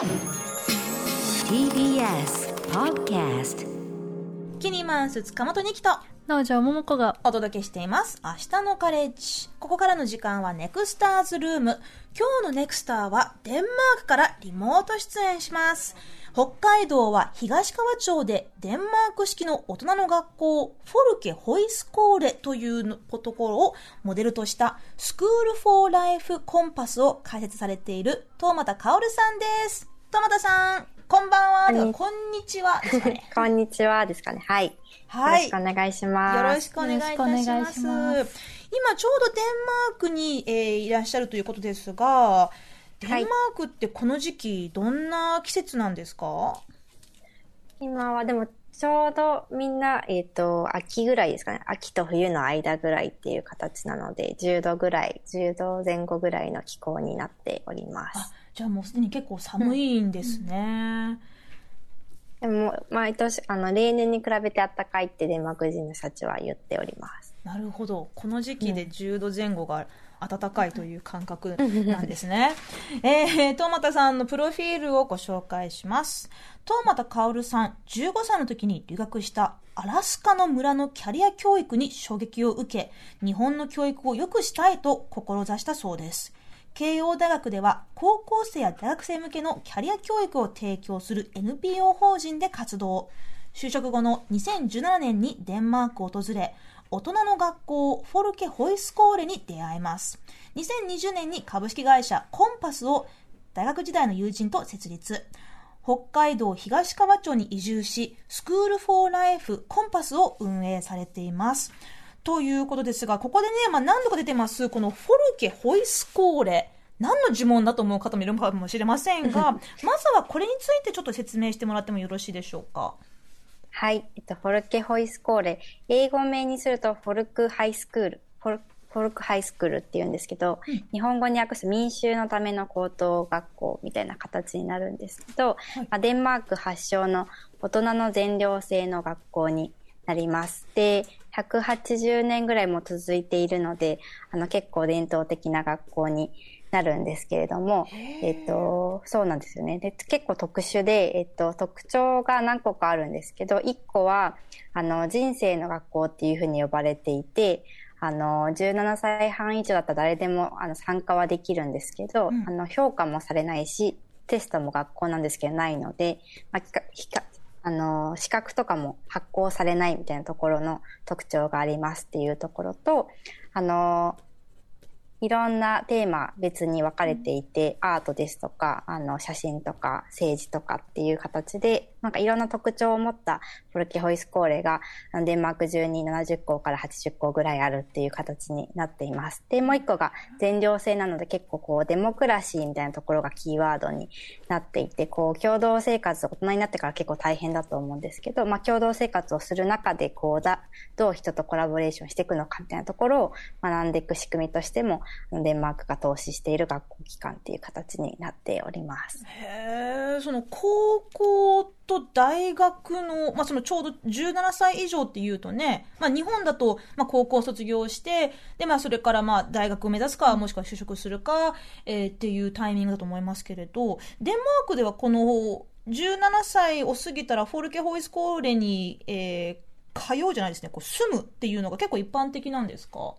TBS Podcast キニマンス塚本二木となおちゃんももこがお届けしています。明日のカレッジ。ここからの時間はネクスターズルーム。今日のネクスターはデンマークからリモート出演します。北海道は東川町でデンマーク式の大人の学校フォルケホイスコーレというのところをモデルとしたスクールフォーライフコンパスを開設されている東俣薫さんです。東俣さん、こんばんは。こんにではこんにちは。ね。こんにちはですかね。はい。はい。よろしくお願いします。よろしくお願いいたします。ます今ちょうどデンマークに、えーいらっしゃるということですが、デンマークってこの時期どんな季節なんですか、今はでもちょうどみんな、えっ、と、秋ぐらいですかね。秋と冬の間ぐらいっていう形なので、10度ぐらい、10度前後ぐらいの気候になっておりまあす。じゃあもうすでに結構寒いんですね。でも、毎年、あの、例年に比べて暖かいってデンマーク人の人たちは言っております。なるほど。この時期で10度前後が暖かいという感覚なんですね。えー、東俣さんのプロフィールをご紹介します。東俣薫さん、15歳の時に留学したアラスカの村のキャリア教育に衝撃を受け、日本の教育を良くしたいと志したそうです。慶応大学では高校生や大学生向けのキャリア教育を提供する NPO 法人で活動。就職後の2017年にデンマークを訪れ、大人の学校フォルケホイスコーレに出会います。2020年に株式会社コンパスを大学時代の友人と設立。北海道東川町に移住し、スクールフォーライフコンパスを運営されています。ということですが、ここでね、まあ、何度か出てます、このフォルケホイスコーレ。何の呪文だと思う方もいるかもしれませんが、まずはこれについてちょっと説明してもらってもよろしいでしょうか。はい。えっと、フォルケホイスコーレ。英語名にすると、フォルクハイスクール。フォルフォルクハイスクールって言うんですけど、日本語に訳す民衆のための高等学校みたいな形になるんですけど、まあ、デンマーク発祥の大人の全寮制の学校になります。で、180年ぐらいも続いているので、あの結構伝統的な学校になるんですけれども、えっと、そうなんですよね。で、結構特殊で、えっと、特徴が何個かあるんですけど、1個は、あの、人生の学校っていうふうに呼ばれていて、あの、17歳半以上だったら誰でもあの参加はできるんですけど、うんあの、評価もされないし、テストも学校なんですけどないので、まあ、あの、資格とかも発行されないみたいなところの特徴がありますっていうところと、あの、いろんなテーマ別に分かれていて、アートですとか、あの、写真とか、政治とかっていう形で、なんかいろんな特徴を持ったフォルケホイスコーレが、デンマーク中に70校から80校ぐらいあるっていう形になっています。で、もう一個が全寮制なので結構こう、デモクラシーみたいなところがキーワードになっていて、こう、共同生活、大人になってから結構大変だと思うんですけど、まあ、共同生活をする中で、こうだ、どう人とコラボレーションしていくのかみたいなところを学んでいく仕組みとしても、デンマークが投資している学校機関っていう形になっております。へえ、その高校と大学の、まあ、そのちょうど17歳以上っていうとね、まあ、日本だと、まあ、高校卒業して、で、まあ、それから、まあ、大学を目指すか、もしくは就職するか、えーっていうタイミングだと思いますけれど、デンマークではこの、17歳を過ぎたらフォルケホイスコーレに、えー通うじゃないですね、こう住むっていうのが結構一般的なんですか？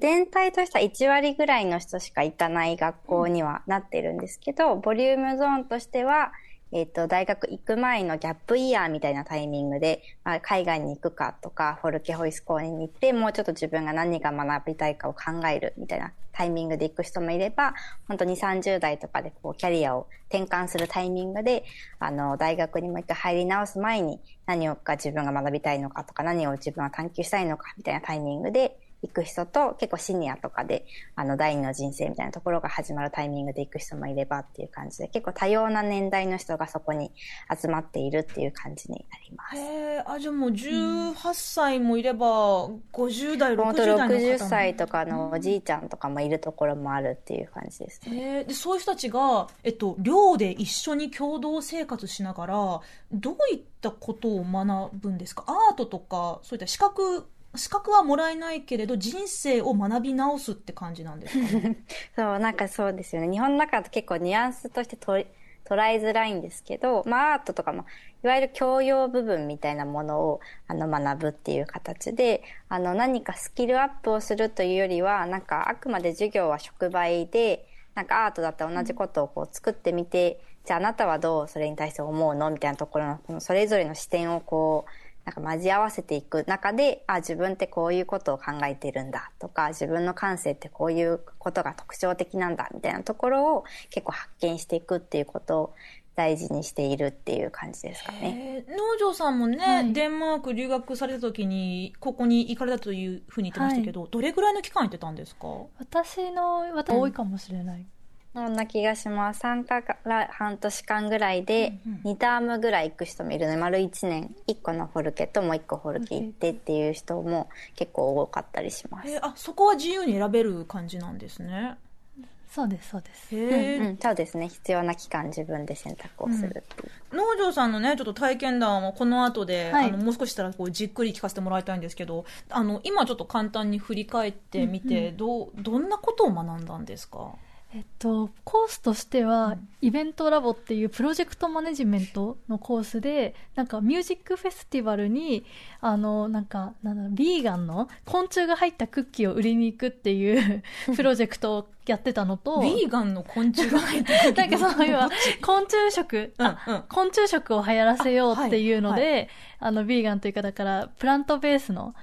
全体としては1割ぐらいの人しか行かない学校にはなってるんですけど、ボリュームゾーンとしては、えっ、と、大学行く前のギャップイヤーみたいなタイミングで、まあ、海外に行くかとか、フォルケホイスコーレに行って、もうちょっと自分が何が学びたいかを考えるみたいなタイミングで行く人もいれば、本当に30代とかでこう、キャリアを転換するタイミングで、あの、大学にもう一回入り直す前に、何をか自分が学びたいのかとか、何を自分は探求したいのかみたいなタイミングで、行く人と結構シニアとかであの第二の人生みたいなところが始まるタイミングで行く人もいればっていう感じで結構多様な年代の人がそこに集まっているっていう感じになります。へえ、あ、じゃあもう18歳もいれば、50代、本当60代の方も。60歳とかのおじいちゃんとかもいるところもあるっていう感じですね。へえでそういう人たちが、えっと、寮で一緒に共同生活しながらどういったことを学ぶんですか？アートとかそういった資格資格はもらえないけれど人生を学び直すって感じなんですか？ね そう、なんかそうですよね。日本の中だと結構ニュアンスとして取り捉えづらいんですけど、まあアートとかも、いわゆる教養部分みたいなものをあの学ぶっていう形で、あの何かスキルアップをするというよりは、なんかあくまで授業は触媒で、なんかアートだったら同じことをこう作ってみて、じゃああなたはどうそれに対して思うの？みたいなところの、このそれぞれの視点をこう、なんか交わわせていく中で、あ、自分ってこういうことを考えてるんだとか、自分の感性ってこういうことが特徴的なんだみたいなところを結構発見していくっていうことを大事にしているっていう感じですかね。えー。農場さんもね、はい。デンマーク留学された時に、ここに行かれたというふうに言ってましたけど、どれぐらいの期間行ってたんですか？私の私多いかもしれない、そんな気がします。参加から半年間ぐらいで、2タームぐらい行く人もいるので、丸1年、1個のフォルケともう1個フォルケ行ってっていう人も結構多かったりします。えーあ、そこは自由に選べる感じなんですね。そうですそうですへうんえ、うん、そうですね。必要な期間自分で選択をするっていう。農場さんのね、ちょっと体験談をこの後で、はいあの、もう少ししたらこうじっくり聞かせてもらいたいんですけど、あの、今ちょっと簡単に振り返ってみて、どう、どんなことを学んだんですか？えっと、コースとしては、イベントラボっていうプロジェクトマネジメントのコースで、なんかミュージックフェスティバルに、あの、なんか、なんだビーガンの昆虫が入ったクッキーを売りに行くっていう プロジェクトをやってたのと、ヴィーガンの昆虫が入ってなんかその要は昆虫食、あうんうん。昆虫食を流行らせようっていうので、あはい。あの、ビーガンというかだから、プラントベースの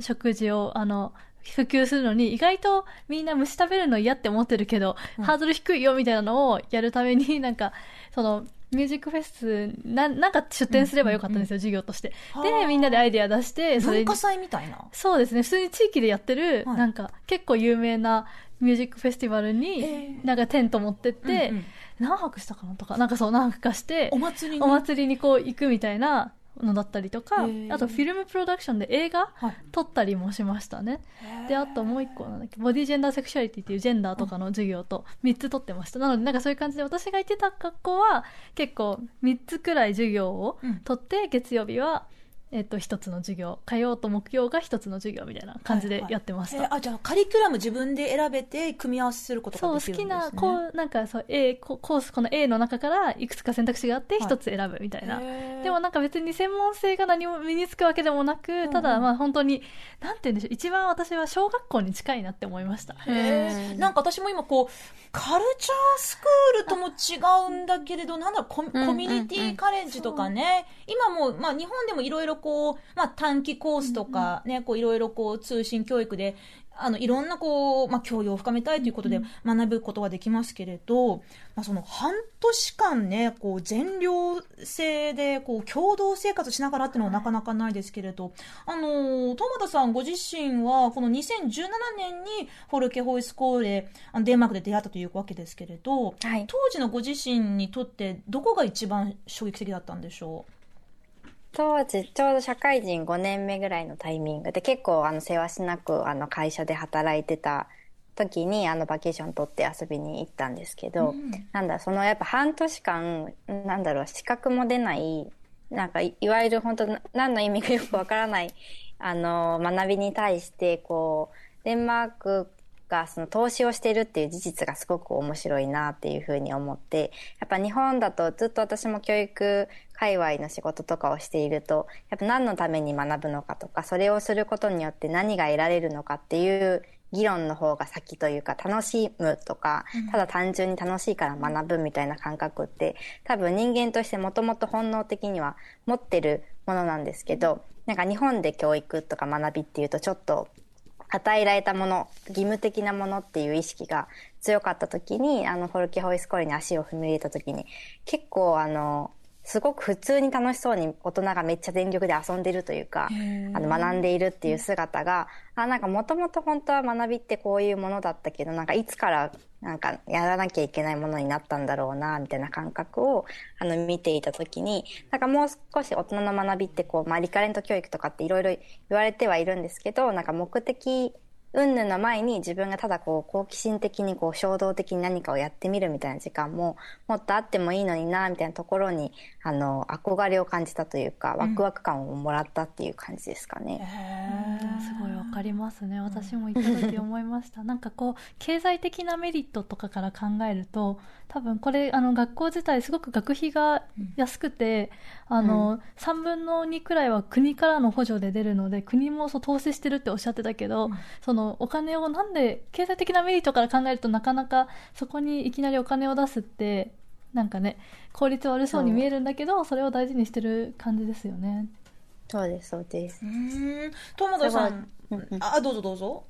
食事を、あの、普及するのに、意外とみんな虫食べるの嫌って思ってるけど、ハードル低いよみたいなのをやるために、なんか、その、ミュージックフェス、な、なんか出展すればよかったんですよ、授業として。はあで、みんなでアイデア出して、それに文化祭みたいな。そうですね。普通に地域でやってる、はいなんか、結構有名なミュージックフェスティバルえに、えなんかテント持ってって、うんうん何泊したかなとか、なんかそう何泊かしてお、祭りに。お祭りにこう行くみたいなのだったりとかあとフィルムプロダクションで映画はい撮ったりもしましたね。で、あともう一個なんだっけ、ボディジェンダーセクシュアリティっていうジェンダーとかの授業と3つ撮ってました。なのでなんかそういう感じで私が行ってた学校は結構3つくらい授業をうん取って、月曜日はえっと、一つの授業、火曜と木曜が一つの授業みたいな感じでやってました。はいはいえーあ、じゃあカリキュラム自分で選べて組み合わせすることそう、好ができるんです、ね。きな、こう、なんかそう、A、ココース、この A の中からいくつか選択肢があって、はい。一つ選ぶみたいな。へー。でもなんか別に専門性が何も身につくわけでもなく、んただまあ本当に、なんて言うんでしょう、一番私は小学校に近いなって思いました。へー。なんか私も今こう、カルチャースクールとも違うんだけれど、なんだろうコミ、ュニティカレッジとかね、今もう、まあ日本でもいろいろこう、まあ短期コースとかね、こういろいろこう通信教育で、あの、いろんなこう、まあ教養を深めたいということで学ぶことができますけれど、まあその半年間ね、こう全寮制でこう共同生活しながらっていうのはなかなかないですけれど、あの、トマタさんご自身は、この2017年にフォルケホイスコーレ、あのデンマークで出会ったというわけですけれど、はい。当時のご自身にとって、どこが一番衝撃的だったんでしょ当時、ちょうど社会人5年目ぐらいのタイミングで、結構、あの、せわしなく、あの、会社で働いてた時に、あの、バケーション取って遊びに行ったんですけど、なんだ、その、やっぱ半年間、なんだろう、資格も出ない、なんかい、いわゆる本当な何の意味かよくわからない、あの、学びに対して、こう、デンマークがその投資をしているっていう事実がすごく面白いなっていうふうに思って、やっぱ日本だとずっと私も教育界隈の仕事とかをしていると、やっぱ何のために学ぶのかとか、それをすることによって何が得られるのかっていう議論の方が先というか、楽しむとか、ただ単純に楽しいから学ぶみたいな感覚って、多分人間としてもともと本能的には持ってるものなんですけど、なんか日本で教育とか学びっていうとちょっと与えられたもの、義務的なものっていう意識が強かった時に、あの、フォルケホイスコールに足を踏み入れた時に、結構あの、すごく普通に楽しそうに大人がめっちゃ全力で遊んでるというか、あの、学んでいるっていう姿が、あ、なんかもともと本当は学びってこういうものだったけど、なんかいつからなんかやらなきゃいけないものになったんだろうな、みたいな感覚を、あの、見ていた時に、なんかもう少し大人の学びってこう、まあ、リカレント教育とかっていろいろ言われてはいるんですけど、なんか目的、云々の前に自分がただこう好奇心的にこう衝動的に何かをやってみるみたいな時間ももっとあってもいいのになみたいなところにあの憧れを感じたというかワクワク感をもらったっていう感じですかね。すごいわかりますね。私も行った時思いました。なんかこう経済的なメリットとかから考えると多分これあの学校自体すごく学費が安くて、あの、3分の2くらいは国からの補助で出るので国もそう投資してるっておっしゃってたけど、そのお金をなんで経済的なメリットから考えるとなかなかそこにいきなりお金を出すってなんかね効率悪そうに見えるんだけどそれを大事にしてる感じですよね。そうです、そうです。う。ーん友田さん。すごい。うんうん。あどうぞどうぞ。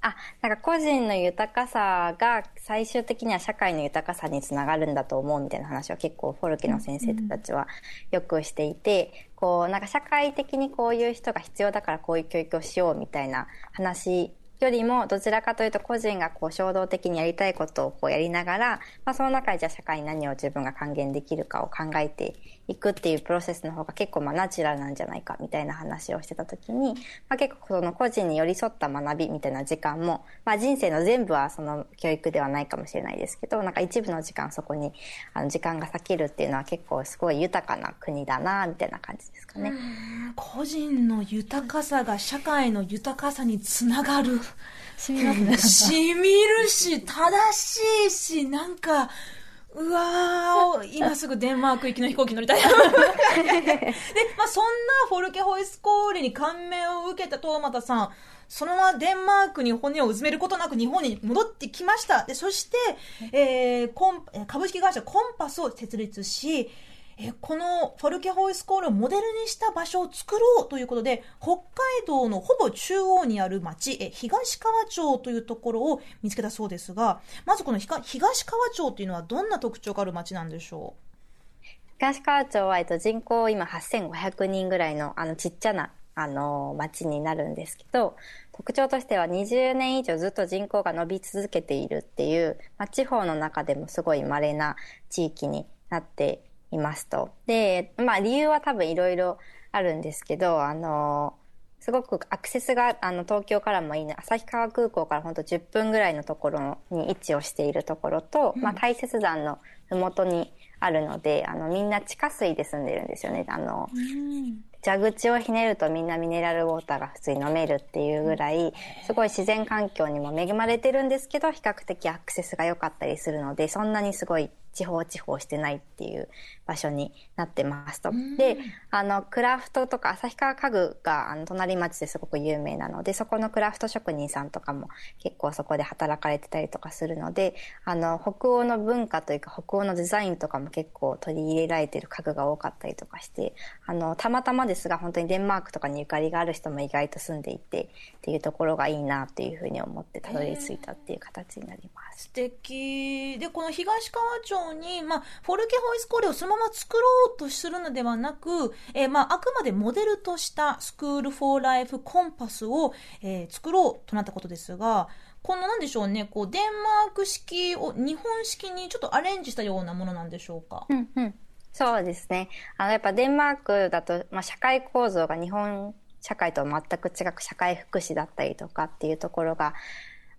あ、なんか個人の豊かさが最終的には社会の豊かさにつながるんだと思うみたいな話を結構フォルケの先生たちはよくしていて、こうなんか社会的にこういう人が必要だからこういう教育をしようみたいな話よりもどちらかというと個人がこう衝動的にやりたいことをこうやりながら、まあ、その中でじゃあ社会に何を自分が還元できるかを考えていくっていうプロセスの方が結構まあナチュラルなんじゃないかみたいな話をしてた時に、まあ、結構その個人に寄り添った学びみたいな時間も、まあ、人生の全部はその教育ではないかもしれないですけどなんか一部の時間そこにあの時間が割けるっていうのは結構すごい豊かな国だなみたいな感じですかね。個人の豊かさが社会の豊かさにつながる。染みますね。しみるし正しいしなんかうわー今すぐデンマーク行きの飛行機乗りたい。で、まあ、そんなフォルケホイスコーレに感銘を受けたトーマタさんそのままデンマークに骨をうずめることなく日本に戻ってきました。でそして、えーコン株式会社コンパスを設立しえこのフォルケホイスコールをモデルにした場所を作ろうということで、北海道のほぼ中央にある町、え東川町というところを見つけたそうですが、まずこのひか東川町というのはどんな特徴がある町なんでしょう？東川町は、えっと、人口今8500人ぐらいのあのちっちゃなあの町になるんですけど特徴としては20年以上ずっと人口が伸び続けているっていう、まあ、地方の中でもすごい稀な地域になっていますと。で、まあ理由は多分いろいろあるんですけど、あのすごくアクセスがあの東京からもいいね旭川空港から本当10分ぐらいのところに位置をしているところと、まあ、大雪山の麓にあるのであのみんな地下水で住んでるんですよね。あの蛇口をひねるとみんなミネラルウォーターが普通に飲めるっていうぐらいすごい自然環境にも恵まれてるんですけど比較的アクセスが良かったりするのでそんなにすごい地方地方してないっていう場所になってますと。で、あの、クラフトとか旭川家具があの隣町ですごく有名なので、そこのクラフト職人さんとかも結構そこで働かれてたりとかするので、あの、北欧の文化というか北欧のデザインとかも結構取り入れられてる家具が多かったりとかして、あの、たまたまですが本当にデンマークとかにゆかりがある人も意外と住んでいてっていうところがいいなっていうふうに思ってたどり着いたっていう形になります。素敵でこの東川町に、まあ、フォルケホイスコーレをそのまま作ろうとするのではなく、えーまあ、あくまでモデルとしたスクール・フォー・ライフ・コンパスを、えー作ろうとなったことですがこのなんでしょうねこうデンマーク式を日本式にちょっとアレンジしたようなものなんでしょうか、うんうんそうですね。あの、やっぱデンマークだと、まあ、社会構造が日本社会と全く違く社会福祉だったりとかっていうところが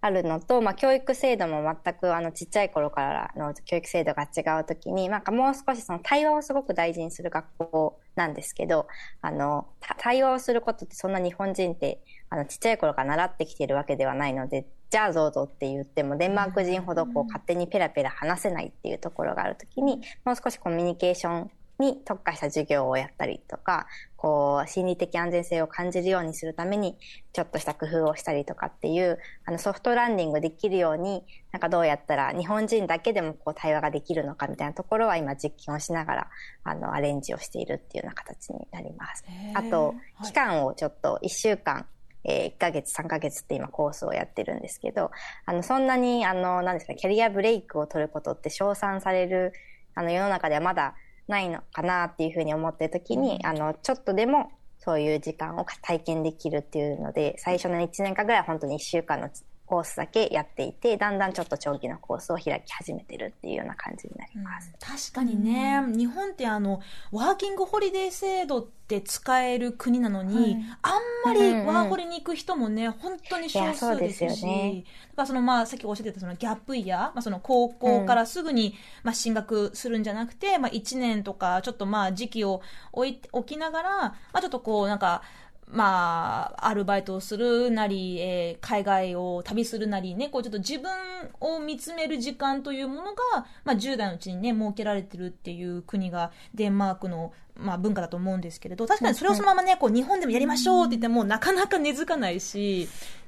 あるのと、まあ、教育制度も全くあのちっちゃい頃からの教育制度が違うときに、なんかもう少しその対話をすごく大事にする学校なんですけど、あの、た対話をすることってそんな日本人って、あの、ちっちゃい頃から習ってきてるわけではないので、じゃあどうぞって言っても、デンマーク人ほどこう勝手にペラペラ話せないっていうところがあるときに、もう少しコミュニケーションに特化した授業をやったりとか、こう、心理的安全性を感じるようにするために、ちょっとした工夫をしたりとかっていう、あの、ソフトランディングできるように、なんかどうやったら日本人だけでもこう対話ができるのかみたいなところは今実験をしながら、あの、アレンジをしているっていうような形になります。あとはい、期間をちょっと1週間、えー、1ヶ月、3ヶ月って今コースをやってるんですけど、あの、そんなに、あの、なんですか、キャリアブレイクを取ることって称賛される、あの、世の中ではまだないのかなっていうふうに思ってる時に、あの、ちょっとでもそういう時間を体験できるっていうので、最初の1年間ぐらいは本当に1週間のコースだけやっていて、だんだんちょっと長期のコースを開き始めてるっていうような感じになります。確かにね、日本ってあのワーキングホリデー制度って使える国なのに、はい。あんまりうんうんワーホリに行く人もね本当に少いやそう数ですしね。だからそのまあさっきおっしゃってたそのギャップイヤー、まあ、その高校からすぐにまあ進学するんじゃなくて、まあ、1年とかちょっとまあ時期を置いておきながら、まあ、ちょっとこうなんかまあ、アルバイトをするなり、えー海外を旅するなりね、こうちょっと自分を見つめる時間というものが、まあ10代のうちにね、設けられてるっていう国がデンマークの、まあ文化だと思うんですけれど、確かにそれをそのままね、こう日本でもやりましょうって言ってもなかなか根付かないし、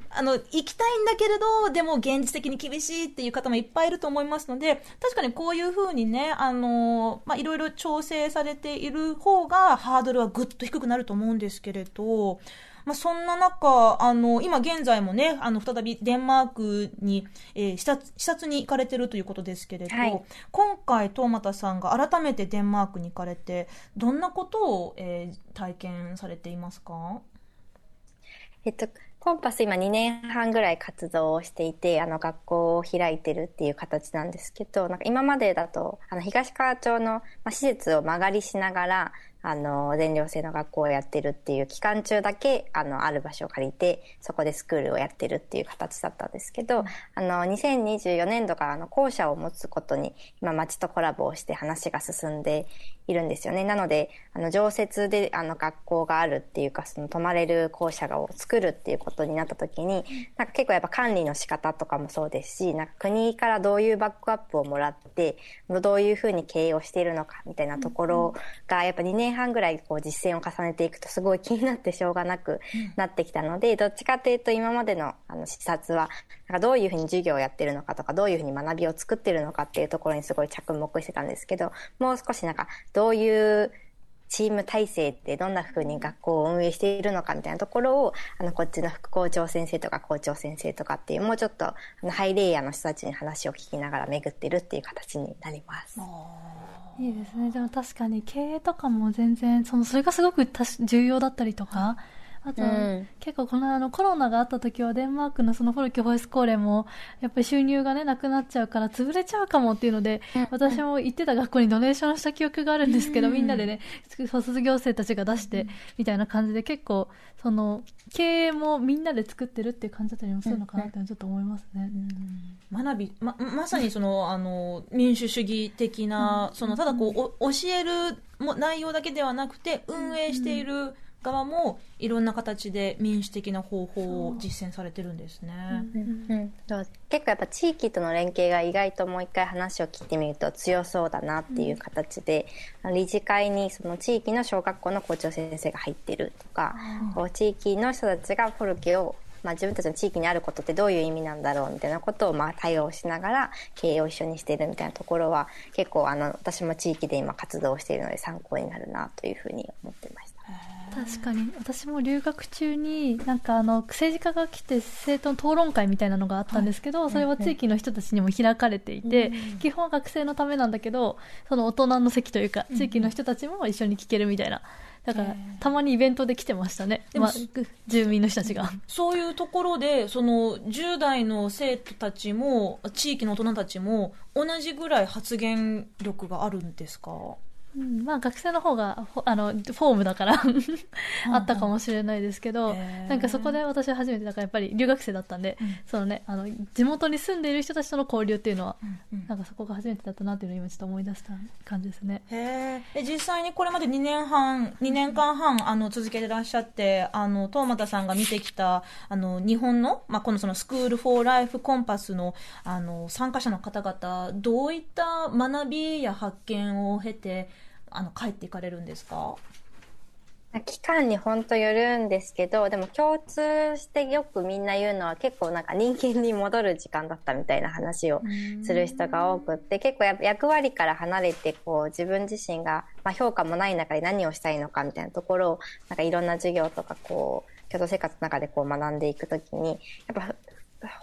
あの、行きたいんだけれど、でも現実的に厳しいっていう方もいっぱいいると思いますので、確かにこういうふうにね、あの、まあ、いろいろ調整されている方がハードルはぐっと低くなると思うんですけれど、まあ、そんな中、あの、今現在もね、あの、再びデンマークに、えー視察、視察に行かれてるということですけれど、はい。今回、トーマタさんが改めてデンマークに行かれて、どんなことを、えー体験されていますか？えっと、コンパス今2年半ぐらい活動をしていて、あの学校を開いてるっていう形なんですけど、なんか今までだと、あの東川町の、施設を間借りしながら、あの、全寮制の学校をやってるっていう期間中だけ、あの、ある場所を借りて、そこでスクールをやってるっていう形だったんですけど、あの、2024年度からあの校舎を持つことに、今町とコラボをして話が進んでいるんですよね。なので、あの、常設であの学校があるっていうか、その泊まれる校舎を作るっていうことになった時に、なんか結構やっぱ管理の仕方とかもそうですし、なんか国からどういうバックアップをもらって、どういうふうに経営をしているのかみたいなところが、やっぱ2年半ぐらいこう実践を重ねていくとすごい気になってしょうがなくなってきたので、どっちかというと今までのあの視察は、なんかどういうふうに授業をやってるのかとか、どういうふうに学びを作ってるのかっていうところにすごい着目してたんですけど、もう少しなんかどういうチーム体制ってどんな風に学校を運営しているのかみたいなところを、あの、こっちの副校長先生とか校長先生とかっていう、もうちょっと、あの、ハイレイヤーの人たちに話を聞きながら巡ってるっていう形になります。いいですね。でも確かに経営とかも全然、その、それがすごく重要だったりとか、あと、うん。結構このあのコロナがあった時はデンマークのそのフォルキョホイスコーレも、やっぱり収入がね、なくなっちゃうから潰れちゃうかもっていうので、私も行ってた学校にドネーションした記憶があるんですけど、みんなでね、卒業生たちが出して、みたいな感じで結構、その、経営もみんなで作ってるっていう感じだったりもするのかなってちょっと思いますね。学びままさにそのあの民主主義的な、そのただこうお教えるも内容だけではなくて運営している側もいろんな形で民主的な方法を実践されてるんですね。うんそう結構やっぱ地域との連携が意外ともう一回話を聞いてみると強そうだなっていう形で、あの理事会にその地域の小学校の校長先生が入ってるとか、こう地域の人たちがフォルケをまあ、自分たちの地域にあることってどういう意味なんだろうみたいなことをまあ対応しながら経営を一緒にしているみたいなところは結構あの私も地域で今活動しているので参考になるなというふうに思ってました。確かに。私も留学中になんかあの政治家が来て生徒の討論会みたいなのがあったんですけど、それは地域の人たちにも開かれていて、基本は学生のためなんだけどその大人の席というか地域の人たちも一緒に聞けるみたいな。だからたまにイベントで来てましたね、まあ、住民の人たちが。そういうところでその10代の生徒たちも地域の大人たちも同じぐらい発言力があるんですか？うんまあ学生の方がフォあのフォームだからあったかもしれないですけど、へー。なんかそこで私は初めてだからやっぱり留学生だったんで、そのねあの地元に住んでいる人たちとの交流っていうのは、なんかそこが初めてだったなっていうのを今ちょっと思い出した感じですね。へえ実際にこれまで2年半2年間半あの続けてらっしゃってあの東俣さんが見てきたあの日本の,、まあこのそのスクール・フォー・ライフ・コンパスのあの参加者の方々どういった学びや発見を経てあの帰っていかれるんですか？期間に本当よるんですけど、でも共通してよくみんな言うのは結構なんか人間に戻る時間だったみたいな話をする人が多くって、結構や役割から離れてこう自分自身が、まあ、評価もない中で何をしたいのかみたいなところを、なんかいろんな授業とかこう、共同生活の中でこう学んでいくときに、やっぱ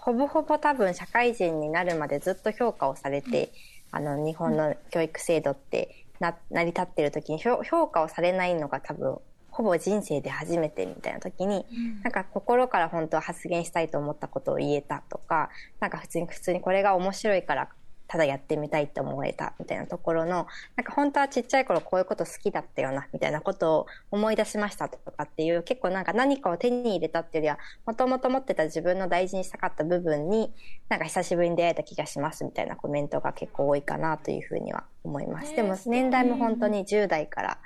ほぼほぼ多分社会人になるまでずっと評価をされて、あの日本の教育制度ってな成り立ってる時に評評価をされないのが多分ほぼ人生で初めてみたいな時に、なんか心から本当は発言したいと思ったことを言えたとか、なんか普通に普通にこれが面白いからただやってみたいって思えたみたいなところの、なんか本当はちっちゃい頃こういうこと好きだったよなみたいなことを思い出しましたとかっていう結構なんか何かを手に入れたっていうよりは、もともと持ってた自分の大事にしたかった部分に、なんか久しぶりに出会えた気がしますみたいなコメントが結構多いかなというふうには思います。でも年代も本当に10代から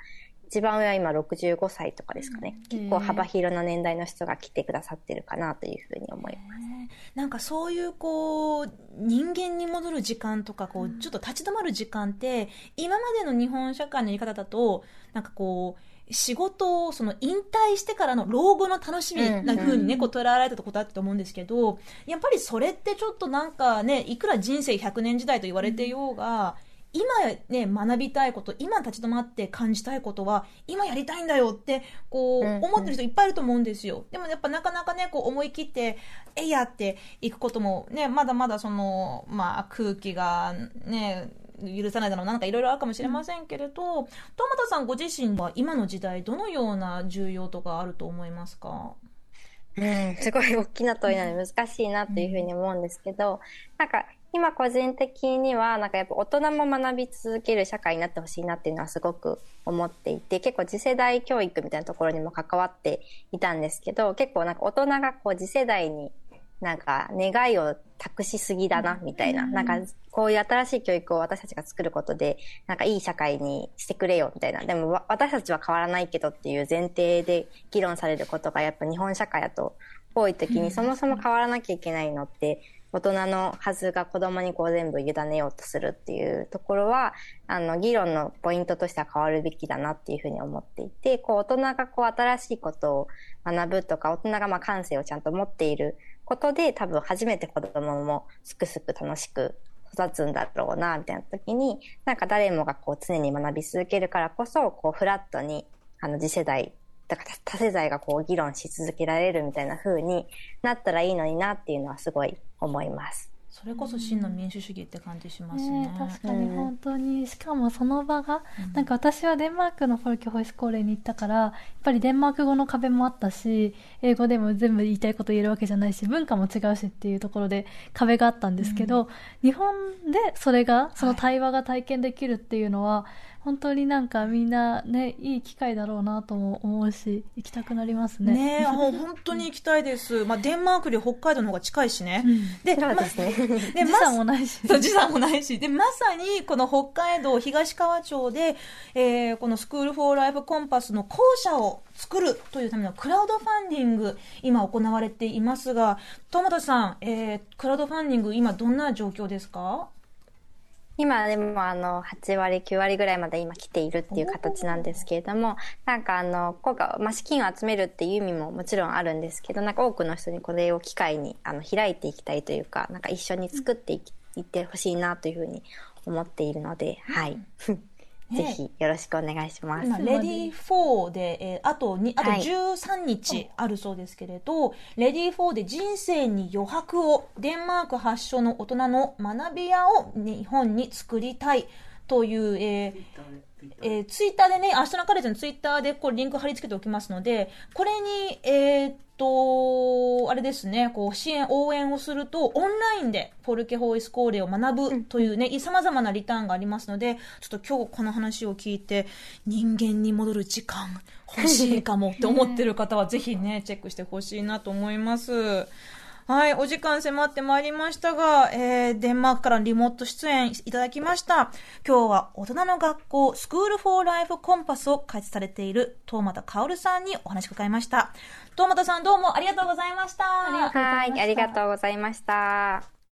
一番上は今65歳とかですかね。結構幅広な年代の人が来てくださってるかなというふうに思います。なんかそういうこう人間に戻る時間とかこうちょっと立ち止まる時間って今までの日本社会の言い方だとなんかこう仕事をその引退してからの老後の楽しみな風にね、こう捉えられたことあったと思うんですけど、やっぱりそれってちょっとなんかね、いくら人生100年時代と言われてようが、今ね、学びたいこと、今立ち止まって感じたいことは、今やりたいんだよって、こう、思ってる人いっぱいいると思うんですよ。でもやっぱなかなかね、こう思い切って、えいやっていくこともね、まだまだその、まあ空気がね、許さないだろうな、なんかいろいろあるかもしれませんけれど、トマトさんご自身は今の時代どのような重要とかあると思いますか？うん、すごい大きな問いなので難しいなっていうふうに思うんですけど、なんか今個人的にはなんかやっぱ大人も学び続ける社会になってほしいなっていうのはすごく思っていて結構次世代教育みたいなところにも関わっていたんですけど結構なんか大人がこう次世代になんか願いを託しすぎだなみたいな、なんかこういう新しい教育を私たちが作ることでなんかいい社会にしてくれよみたいな。でもわ私たちは変わらないけどっていう前提で議論されることがやっぱ日本社会だと多い時にそもそも変わらなきゃいけないのって大人のはずが子供にこう全部委ねようとするっていうところはあの議論のポイントとしては変わるべきだなっていうふうに思っていてこう大人がこう新しいことを学ぶとか大人がまあ感性をちゃんと持っていることで多分初めて子供もすくすく楽しく育つんだろうなみたいな時になんか誰もがこう常に学び続けるからこそこうフラットにあの次世代だから多世代がこう議論し続けられるみたいな風になったらいいのになっていうのはすごい思います。それこそ真の民主主義って感じしますね。ね確かに本当に、しかもその場が、なんか私はデンマークのフォルケホイスコーレに行ったからやっぱりデンマーク語の壁もあったし英語でも全部言いたいこと言えるわけじゃないし文化も違うしっていうところで壁があったんですけど、日本でそれがその対話が体験できるっていうのは、本当になんかみんなねいい機会だろうなとも思うし行きたくなりますね。ねえ、もう本当に行きたいです。まあ、デンマークより北海道の方が近いしね。うんで、そうで 時ま差もないし。そう時差もないし。で、まさに、この北海道東川町で、えーこのスクールフォーライフコンパスの校舎を作るというためのクラウドファンディング、今行われていますが、友田さん、えークラウドファンディング、今どんな状況ですか？今でもあの8割9割ぐらいまで今来ているっていう形なんですけれどもなんかあの今回、まあ、資金を集めるっていう意味ももちろんあるんですけどなんか多くの人にこれを機会にあの開いていきたいというかなんか一緒に作っていきいってほしいなというふうに思っているので、はい。ぜひよろしくお願いします。今、レディー。4で、えーあとに、あとはい。13日あるそうですけれど、レディー4で人生に余白を、デンマーク発祥の大人の学び屋を日本に作りたいという、えーえーツイッターでね、明日のカレッジのツイッターでこうリンク貼り付けておきますので、これに、えーっと、あれですね、こう支援、応援をすると、オンラインでフォルケホイスコーレを学ぶというね、様々なリターンがありますので、ちょっと今日この話を聞いて、人間に戻る時間欲しいかもって思ってる方は、ぜひね、チェックしてほしいなと思います。はい、お時間迫ってまいりましたが、えー、デンマークからリモート出演いただきました。今日は大人の学校、スクールフォーライフコンパスを開設されている、東俣薫さんにお話を伺いました。東俣さんどうもありがとうございました。ありがとうございましたはい、ありがとうございました。